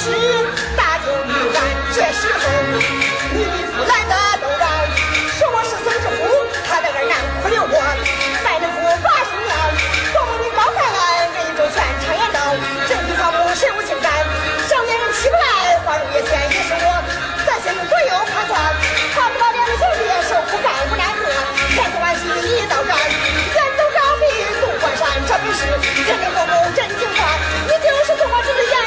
是大舅女儿，这时候你比夫来的都绕，说我是孙之虎？他在这难哭的我，卖的不把心娘，多么的高抬俺，人就全常言道，这比草木谁无情感，少年人气不来，花容月前也是我，咱心中左右盘算，好不到脸的兄弟，受苦干不难过，千丝万绪一道转，远走高飞杜关山，这本是人人父母真情话，你就是中华之源。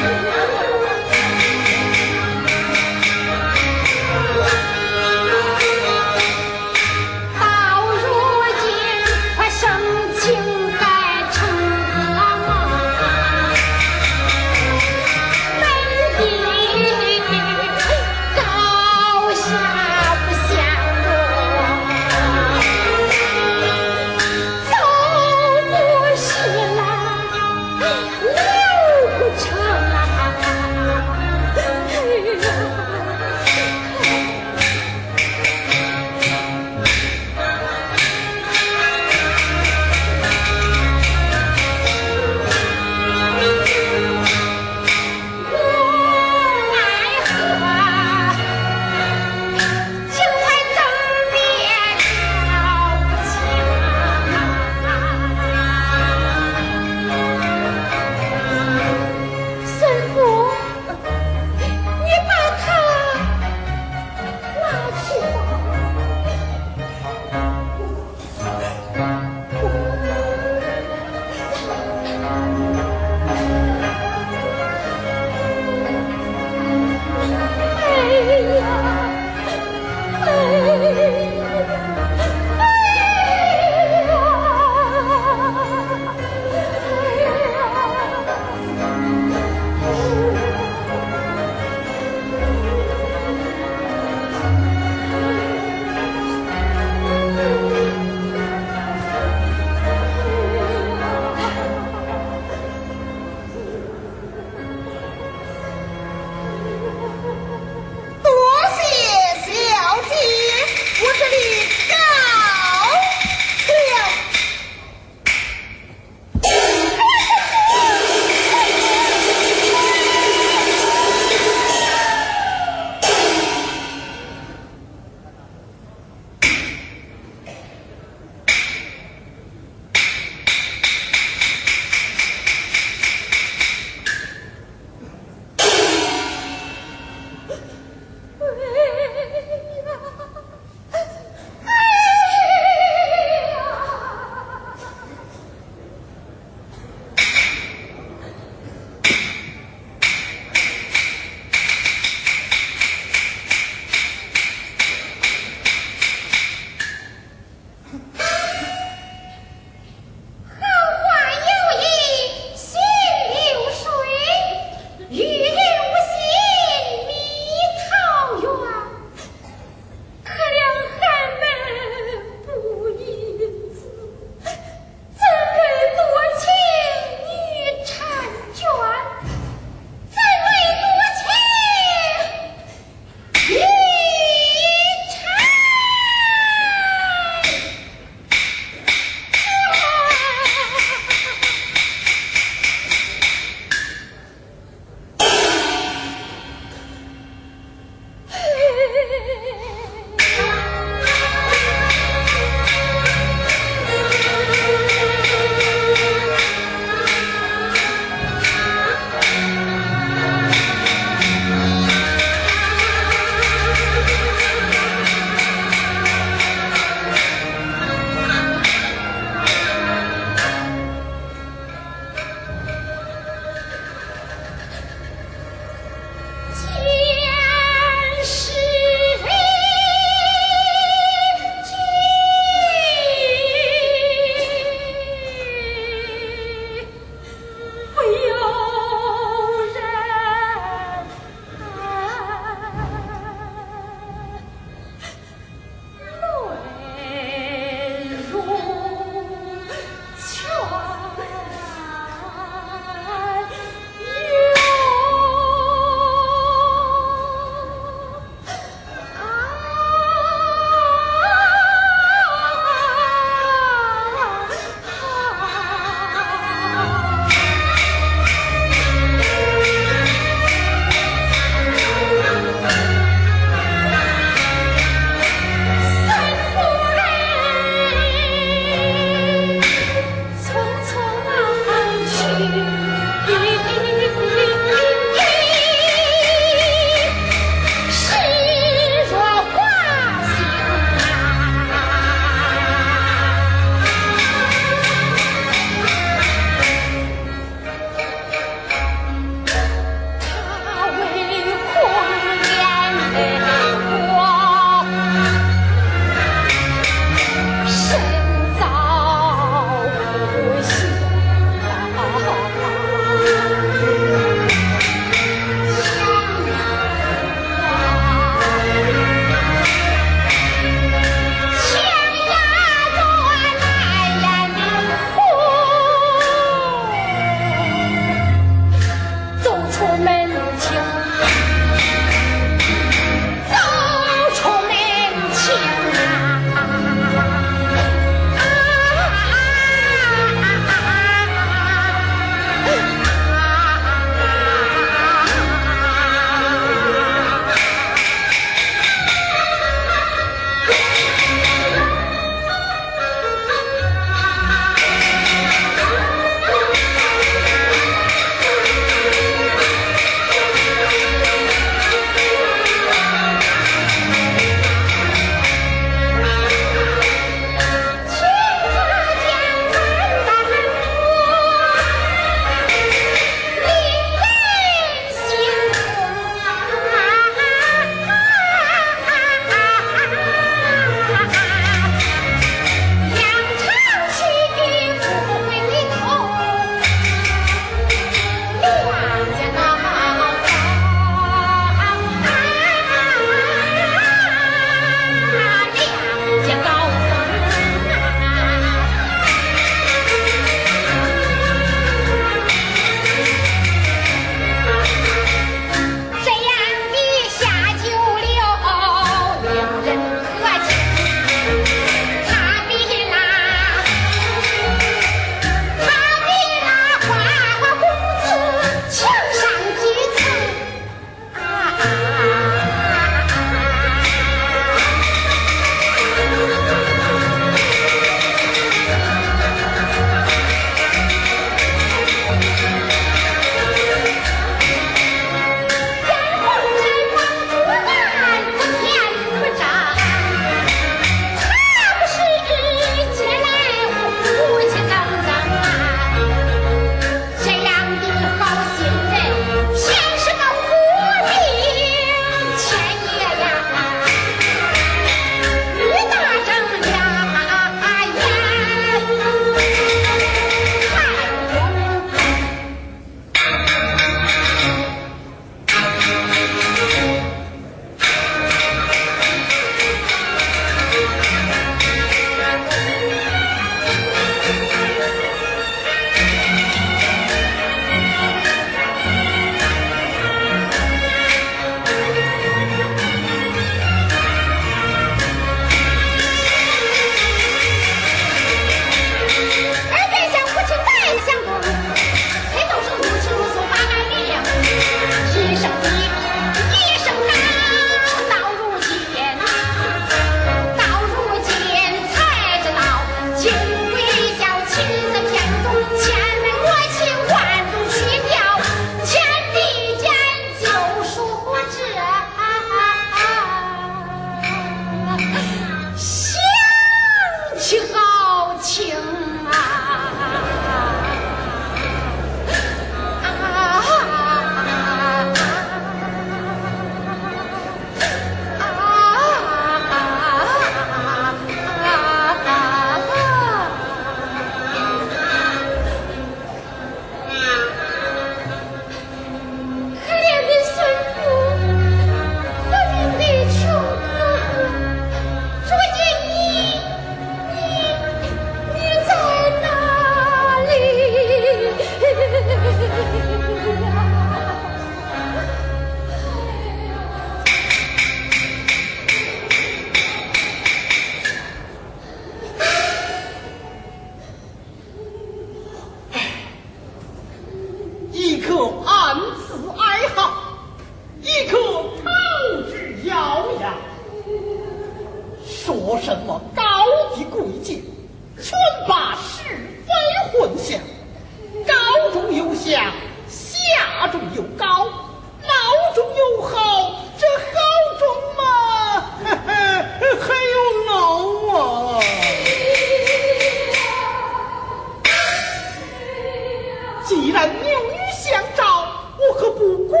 既然牛女相照，我可不关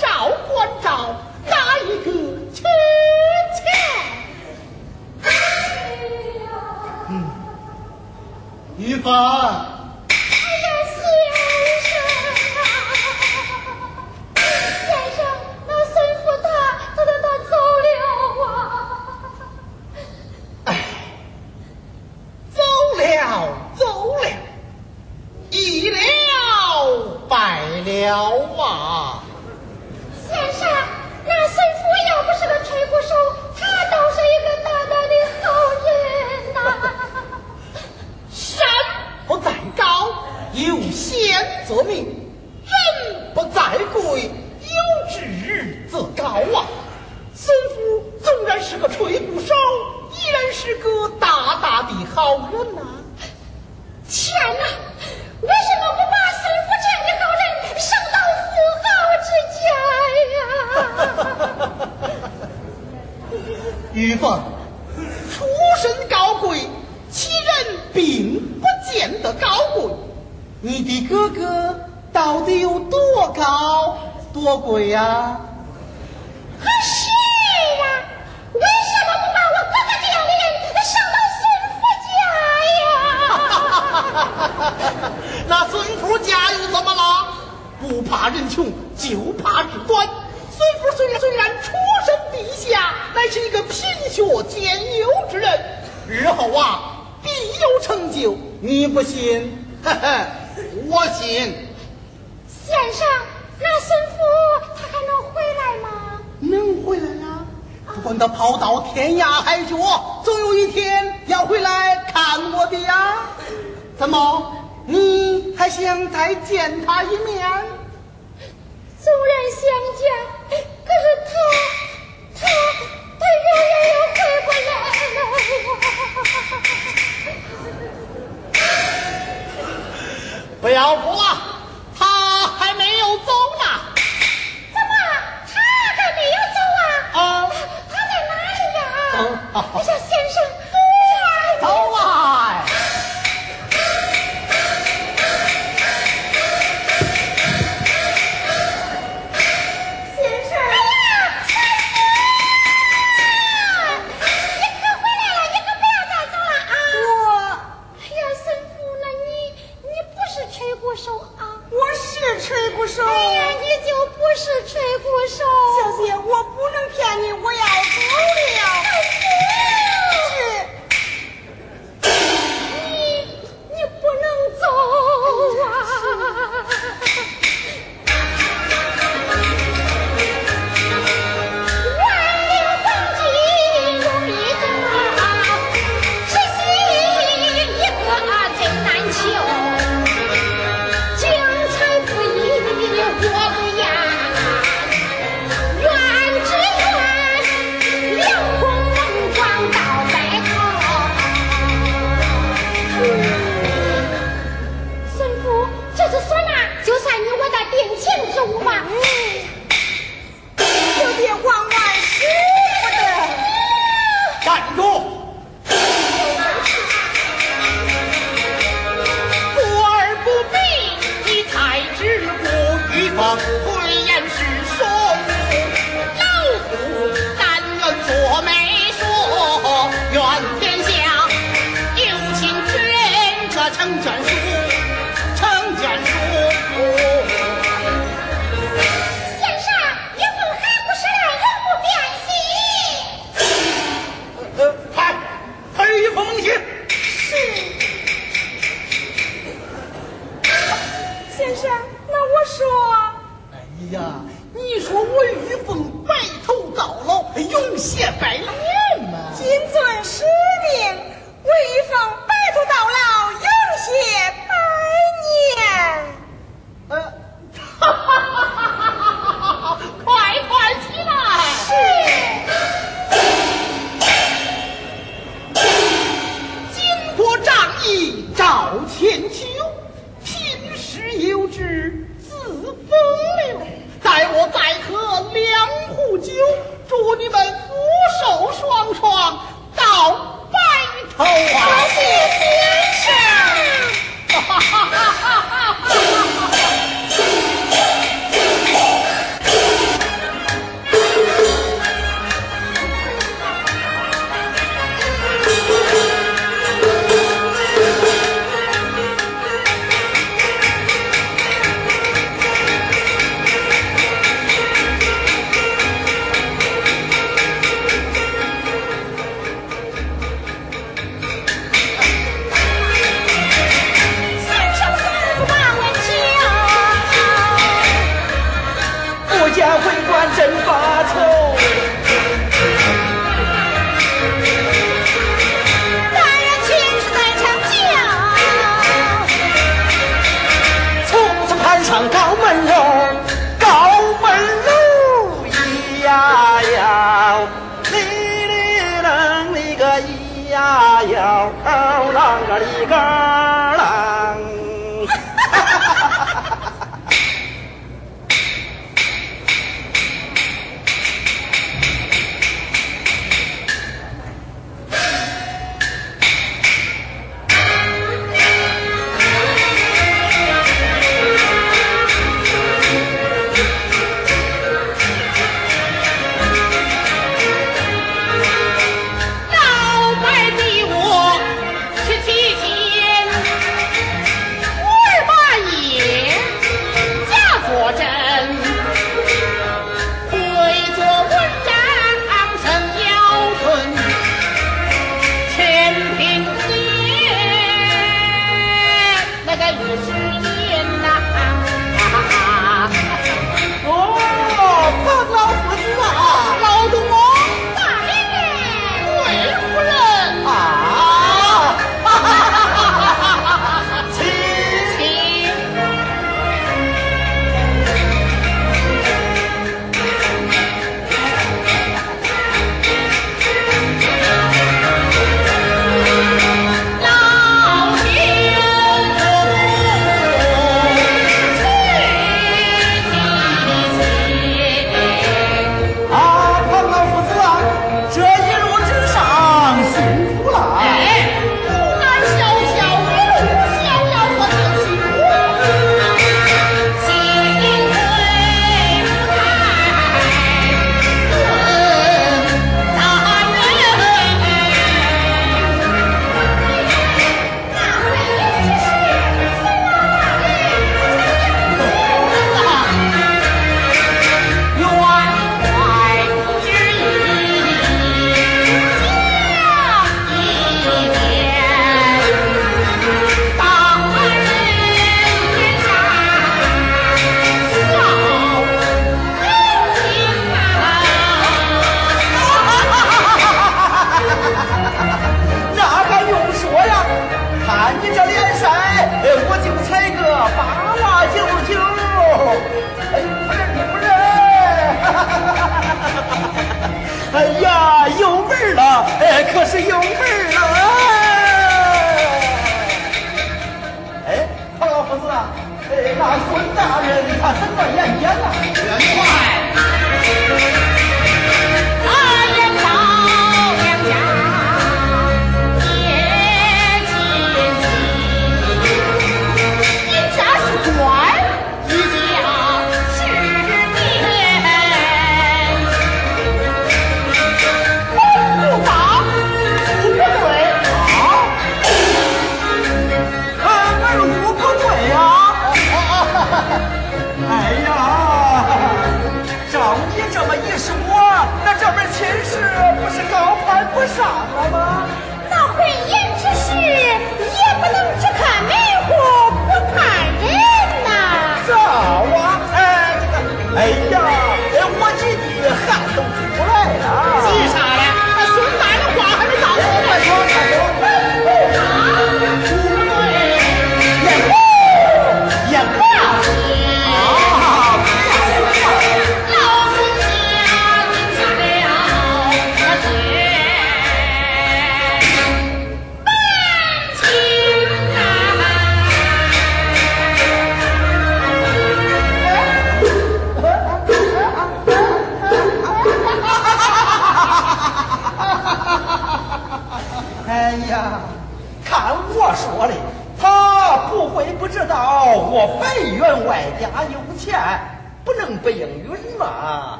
照关照，打一个欠欠。嗯，呀，你说我玉凤白头到老，永谢百年吗？金钻十年，玉凤。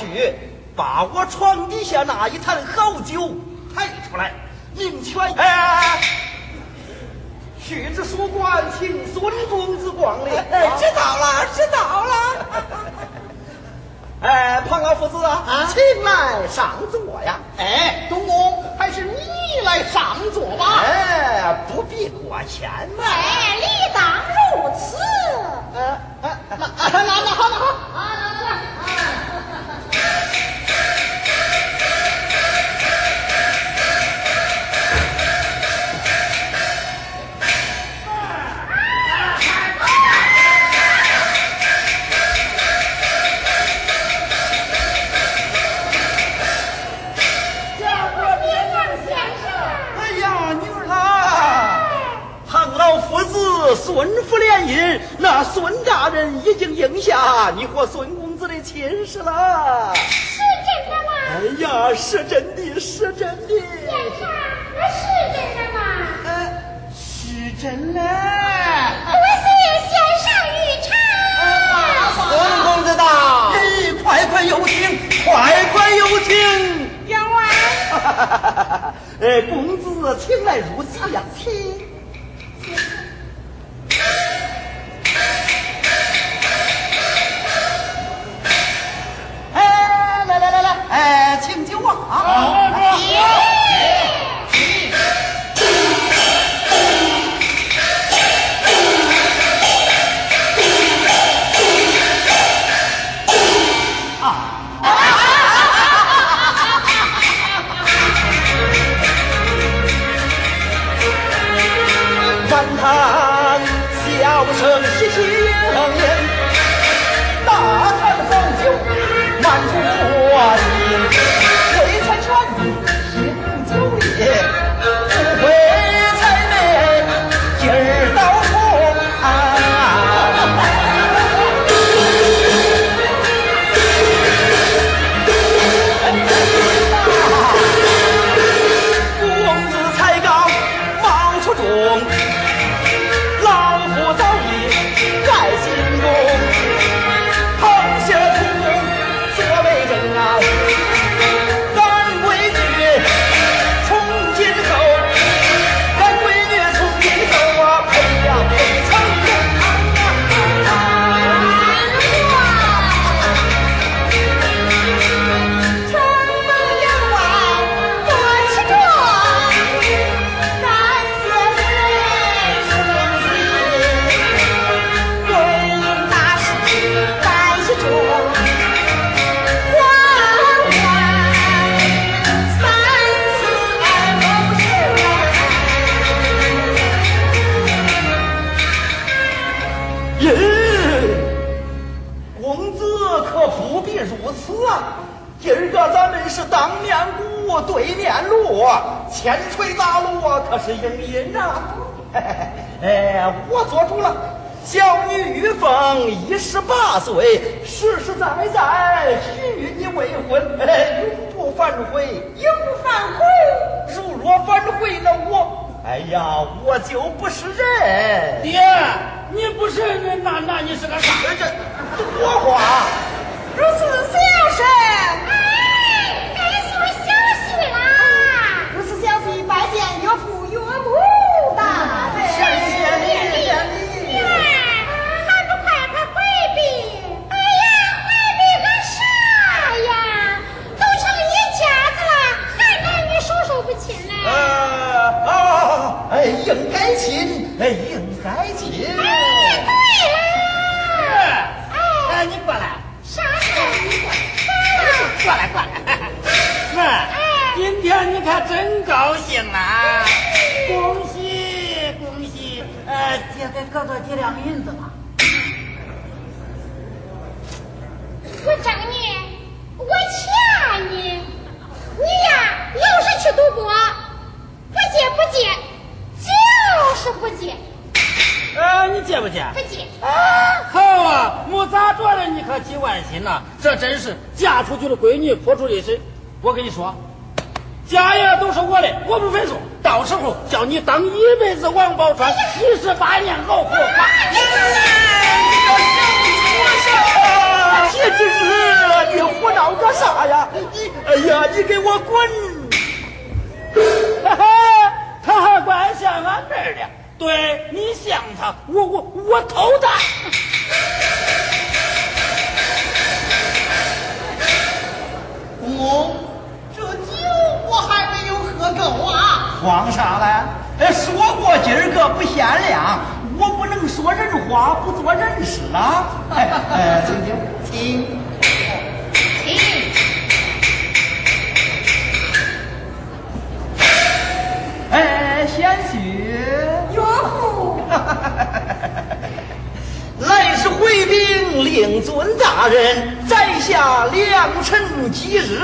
去，把我床底下那一坛好酒抬出来，明劝哎。去至书馆，请孙公子光临。哎，知道了，知道了。哎，庞老夫子啊，啊请来上座呀。哎，东宫，还是你来上座吧。哎，不必过谦嘛。哎，理当如此。哎哎哎那那福联姻，那孙大人已经应下你和孙公子的亲事了。是真的吗？哎呀，是真的，是真的。先生，是真的吗？哎，是真的。多谢先生御茶。孙公子到，哎，快快有请，快快有请。员外，哎，公子请来入席呀，请。哎，请酒啊！啊，满堂笑声喜气洋洋，大坛放酒满桌是应音呐。哎，我做主了。小女玉凤一十八岁，实实在在许与你未婚，哎，永不反悔，永不反悔。如若反悔了我，哎呀，我就不是人。爹，你不是人，那那你是个啥？这这多话。如此应该亲。哎，对了，哎，哎，你过来，啥事？你过来，过来，过来。妹，今天你可真高兴啊！恭喜恭喜！呃，姐给哥哥几两银子吧。我挣你，我欠你，你呀，又是去赌博，不借不借，就是不借，呃，你借不借？不借。好啊，没咋着的，你可起万心呐、这真是嫁出去的闺女泼出去水。我跟你说，家业都是我的，我不分手。到时候叫你当一辈子王宝钏，七十八年好活。姐姐是，你胡闹个啥呀？你，哎呀，你给我滚！哈哈，他还怪像俺妹的，对你像他，我我我偷他。哦，这酒我还没有喝够啊！慌啥嘞？哎，说过今儿个不限量，我不能说人话不做人事啊！哎哎，请请请请，哎，贤婿，来是回禀令尊大人，在下良辰吉日，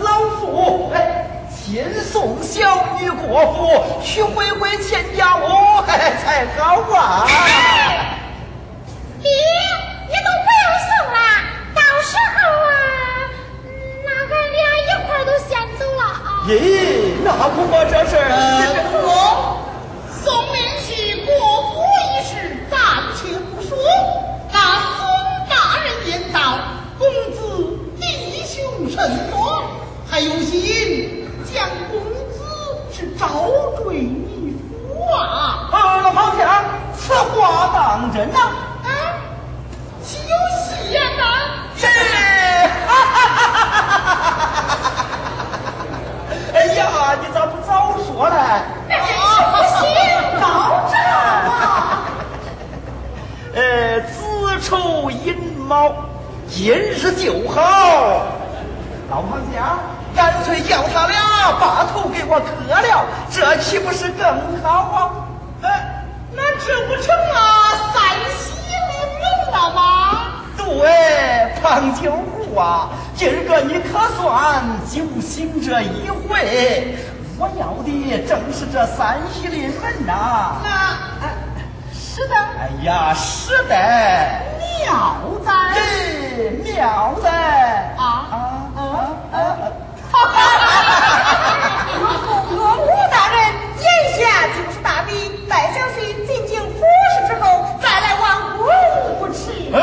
老夫哎。亲送小女过府，去回回钱家屋，才好啊！爹，你都不要送了，到时候啊，那俺俩一块都先走了啊！咦，那恐怕这事儿…… 我送命去过府一事暂且不说，那孙大人言道，公子弟兄甚多，还有心。将公子是招赘你夫啊！二，老放下，此话当真呐岂有戏言呐？是，哈哈哈哈哈哈！哎呀，你咋不早说呢？不行，到这啊！呃，子丑寅卯，今日就好。老庞家。干脆叫他俩把头给我磕了，这岂不是更好啊？哎，那这不成啊三喜临门了吗？对，胖九虎啊，今儿个你可算就醒这一回。我要的正是这三喜临门呐。那，是的。哎呀，是的。妙哉！哎，妙哉！啊啊啊啊！哈哈哈！岳母大人，眼下就是大礼，待小婿进京服侍之后，再来王宫不迟。哎，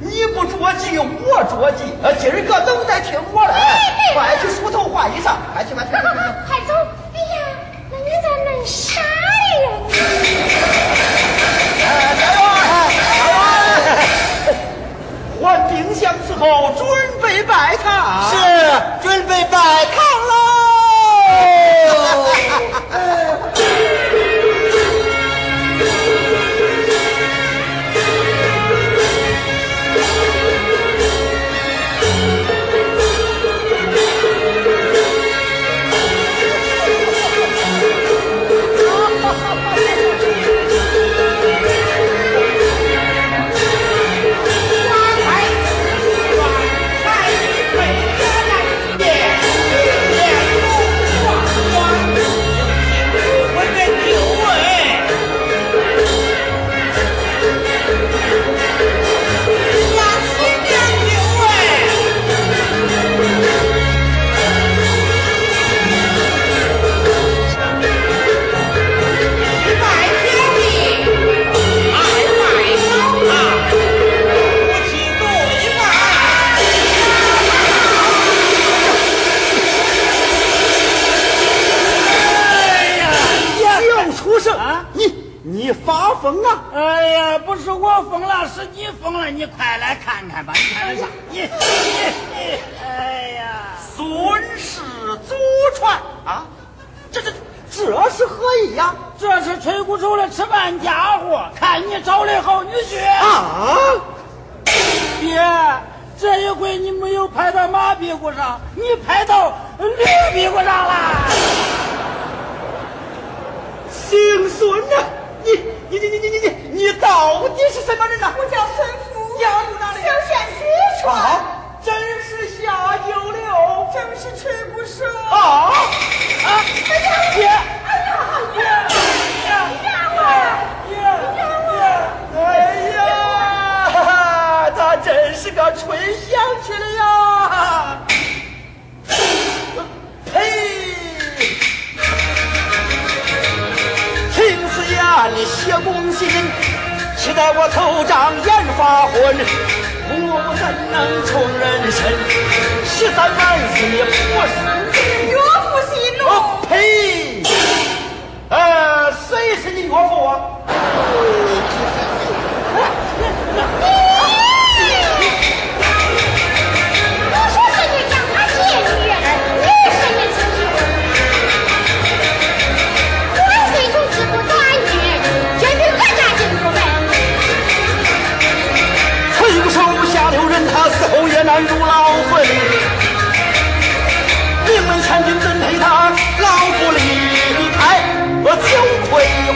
你不着急，我着急。呃，今儿个都得听我的，快去梳头换衣裳，快去吧。快 快走！哎呀，那你咋恁傻呀？还冰箱伺候，准备拜堂。是，准备拜堂喽。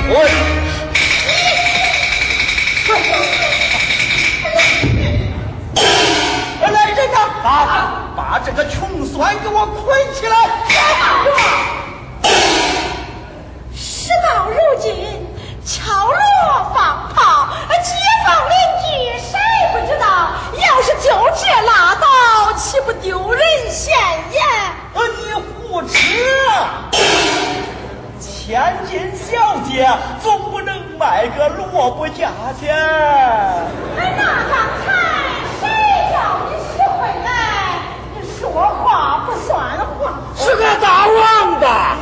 酒亏魂。来人呐！啊，把这个穷酸给我捆起来！事到如今，敲锣放炮，街坊邻居谁不知道？要是就这拉倒，岂不丢人现眼？呃，你胡扯！千金小姐总不能卖个萝卜价钱。哎，那刚才谁叫你学会来？你说话不算话。是个大王八。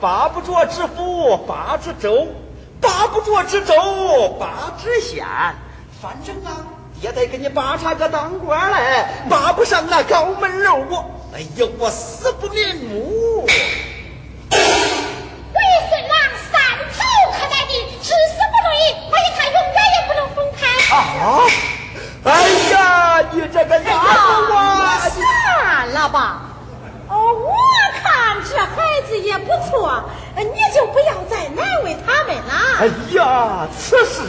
八不着之府，八之州；八不着之州，八之县。反正啊，爹得给你八查个当官来，扒不上那高门楼我，哎呀，我死不瞑目。为孙郎三头可待地，至死不离，我与他永远也不能分开。啊！哎呀，你这个丫头啊！算了吧。哦，我看这孩子也不错，你就不要再难为他们了哎。呀，此事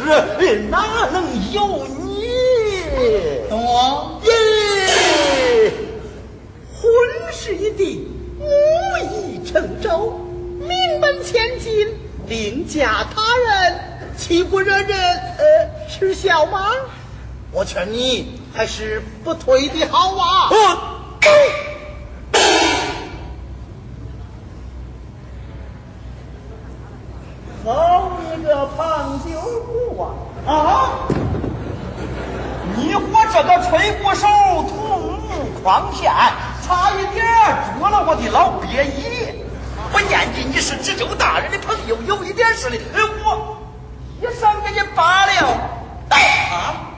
哪能由你？哦，耶！婚事已定，木已成舟，名门千金，另嫁他人，岂不惹人呃耻笑吗？我劝你还是不退的好啊！好你个胖九姑啊！啊！你我这个吹鼓手同目狂骗，差一点捉了我的老鳖姨。我念记你是知州大人的朋友，有一点事的，我一上给你罢了。哎啊！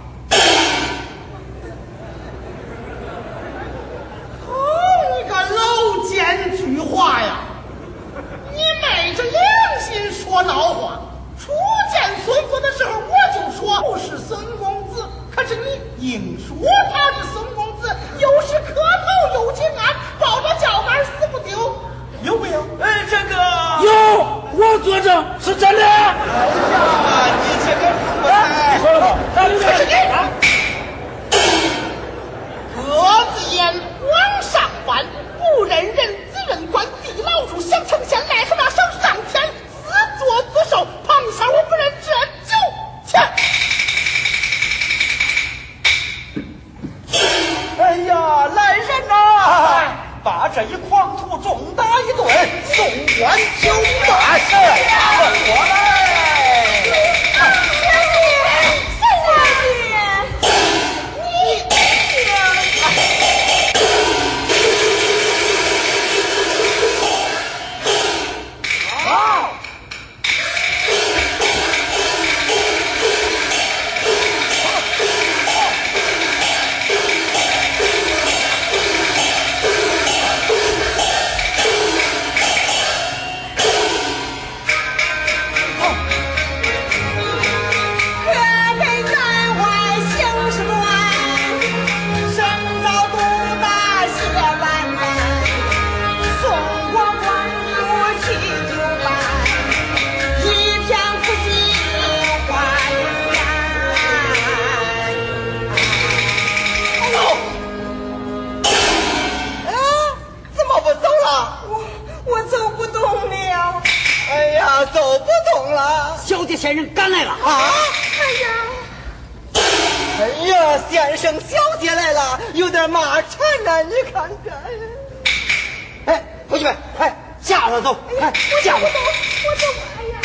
走不动了。小姐先生赶来了。啊？哎呀。哎呀先生小姐来了有点麻缠呢你看看。哎伙计们快架上走哎我架我走我走哎呀。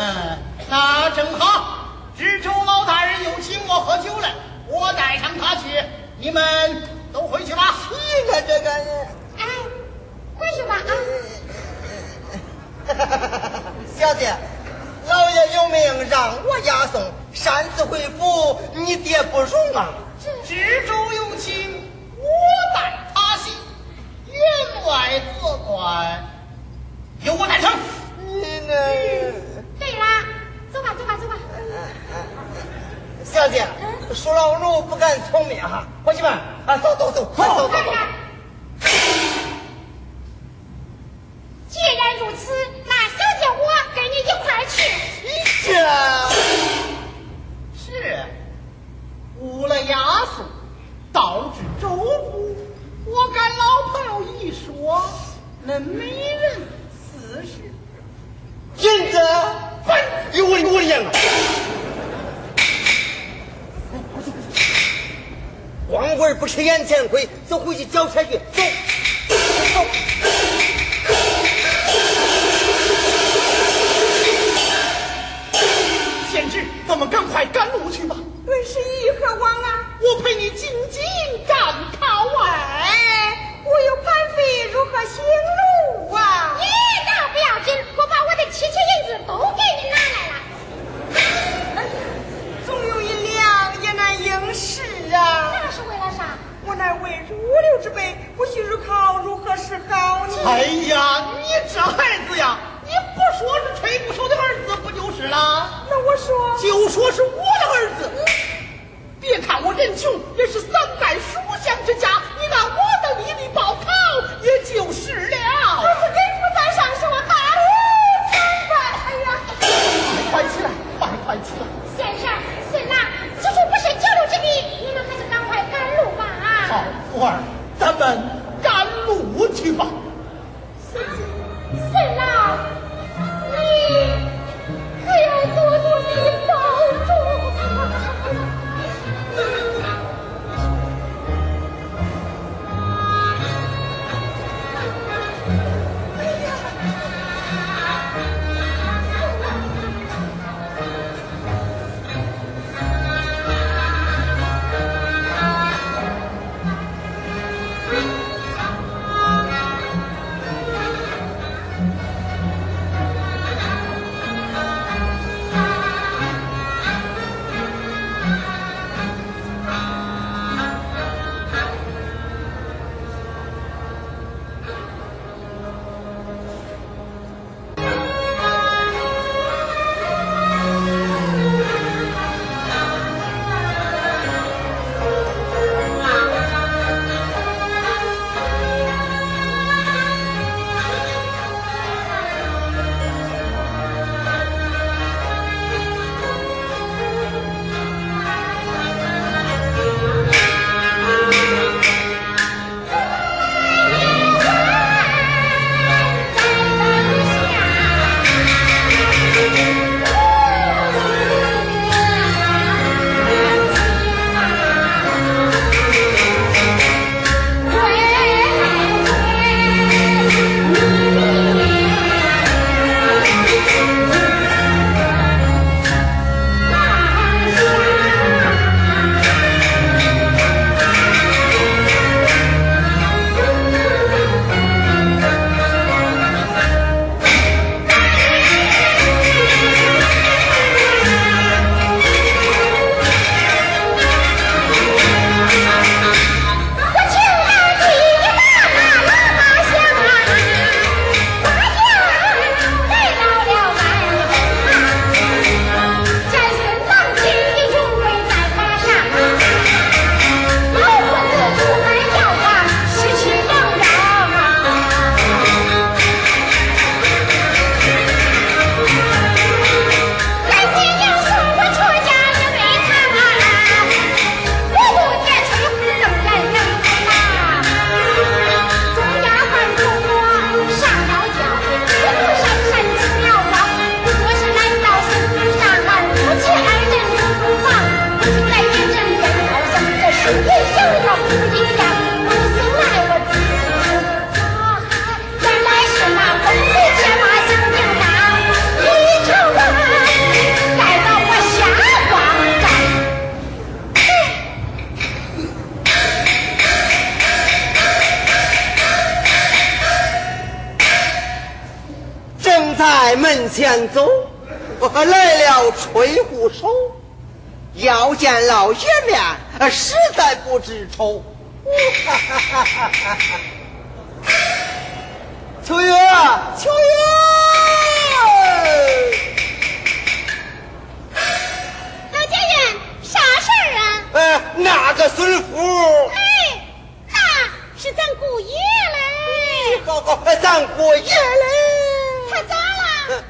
嗯，那正好，知州老大人又请我喝酒了，我带上他去。你们都回去吧。你看这个，哎，回去吧啊。哈，小姐，老爷有命让我押送，擅自回府，你爹不容啊。知州有请，我带他行。员外坐观，由我带成。嗯。小姐，鼠老奴不敢聪明啊！伙计们，啊，走走走，快走走走。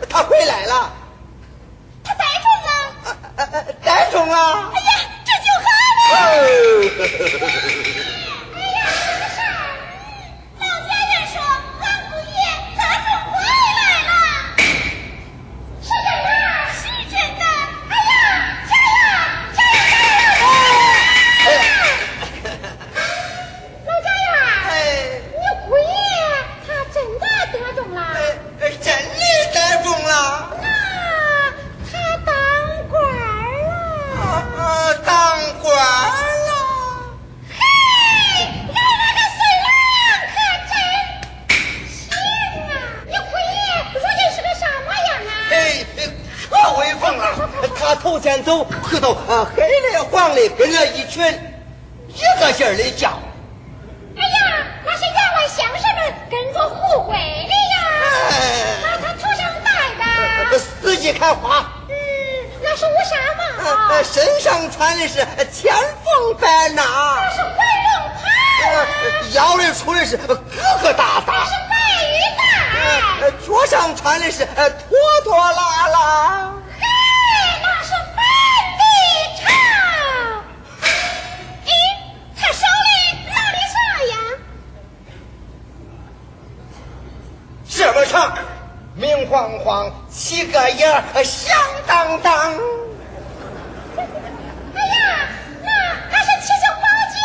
他回来了。他逮中了。逮、啊、中、啊、了。哎呀，这就好了。黑的黄的跟着一群一个劲儿的叫。哎呀那是员外乡绅们跟着护鬼的呀。那他头上戴的。四季开花嗯那是乌纱帽身上穿的是千凤白那是还龙袍腰里出的是疙疙瘩瘩那是白玉带脚上穿的是拖拖拉拉七个爷儿响当当，哎呀，那还是七星宝剑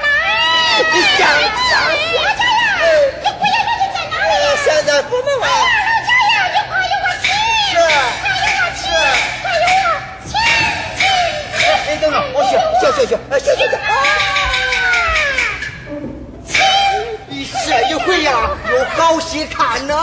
呢！你讲家呀，你不要再去捡了。现在不不玩。好呀，有朋友我，有我亲，还有我亲亲亲。这一回呀，有好戏看呢。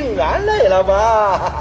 竟然累了吧？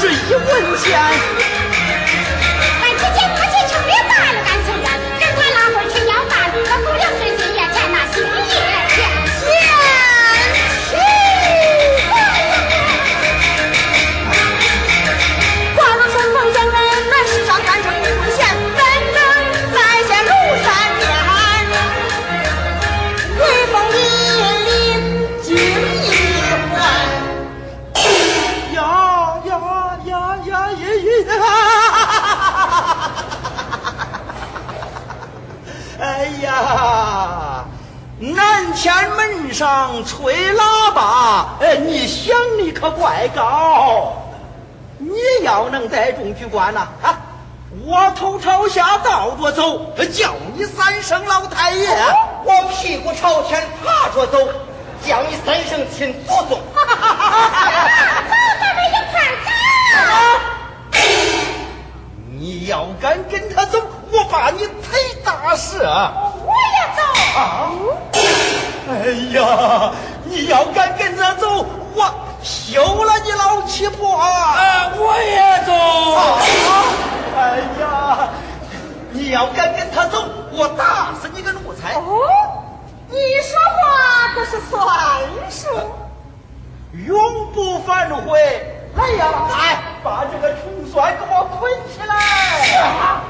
这一文钱在中局管呐啊！我头朝下倒着走，叫你三声老太爷；我屁股朝天趴着走，叫你三声亲祖宗。走，咱们一块走。你要敢跟他走，我把你腿打折。我也走。哎呀，你要敢跟他走。有了你老七婆啊。我也走。啊哎呀你要敢跟他走我打死你个奴才。哦你说话可是算数。永不反悔。来呀来把这个穷酸给我捆起来。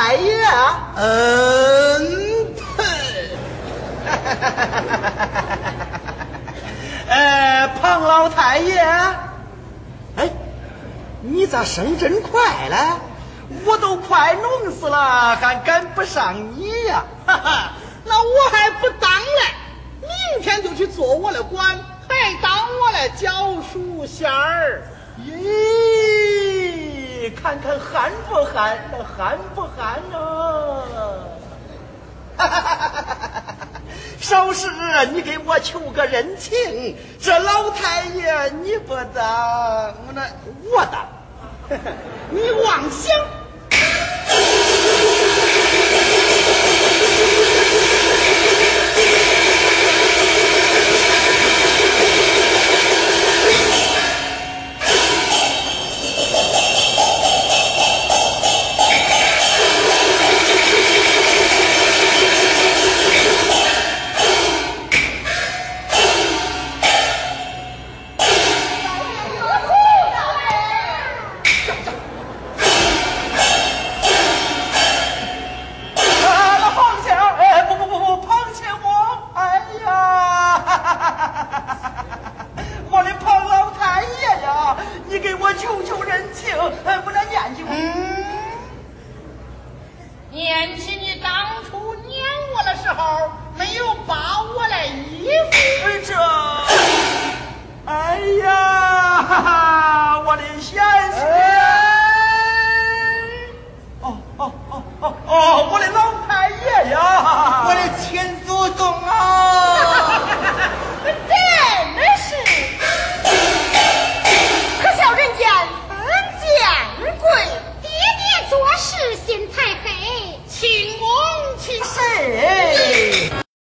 太爷。嗯，对。呃，庞老太爷，哎，你咋升真快嘞？我都快弄死了，还赶不上你呀！哈哈，那我还不当嘞，明天就去做我的官，还当我的教书仙儿。咦，你看看寒不寒？那寒不寒呢？哈哈哈！少时你给我求个人情，这老太爷你不当，那我当。你妄想！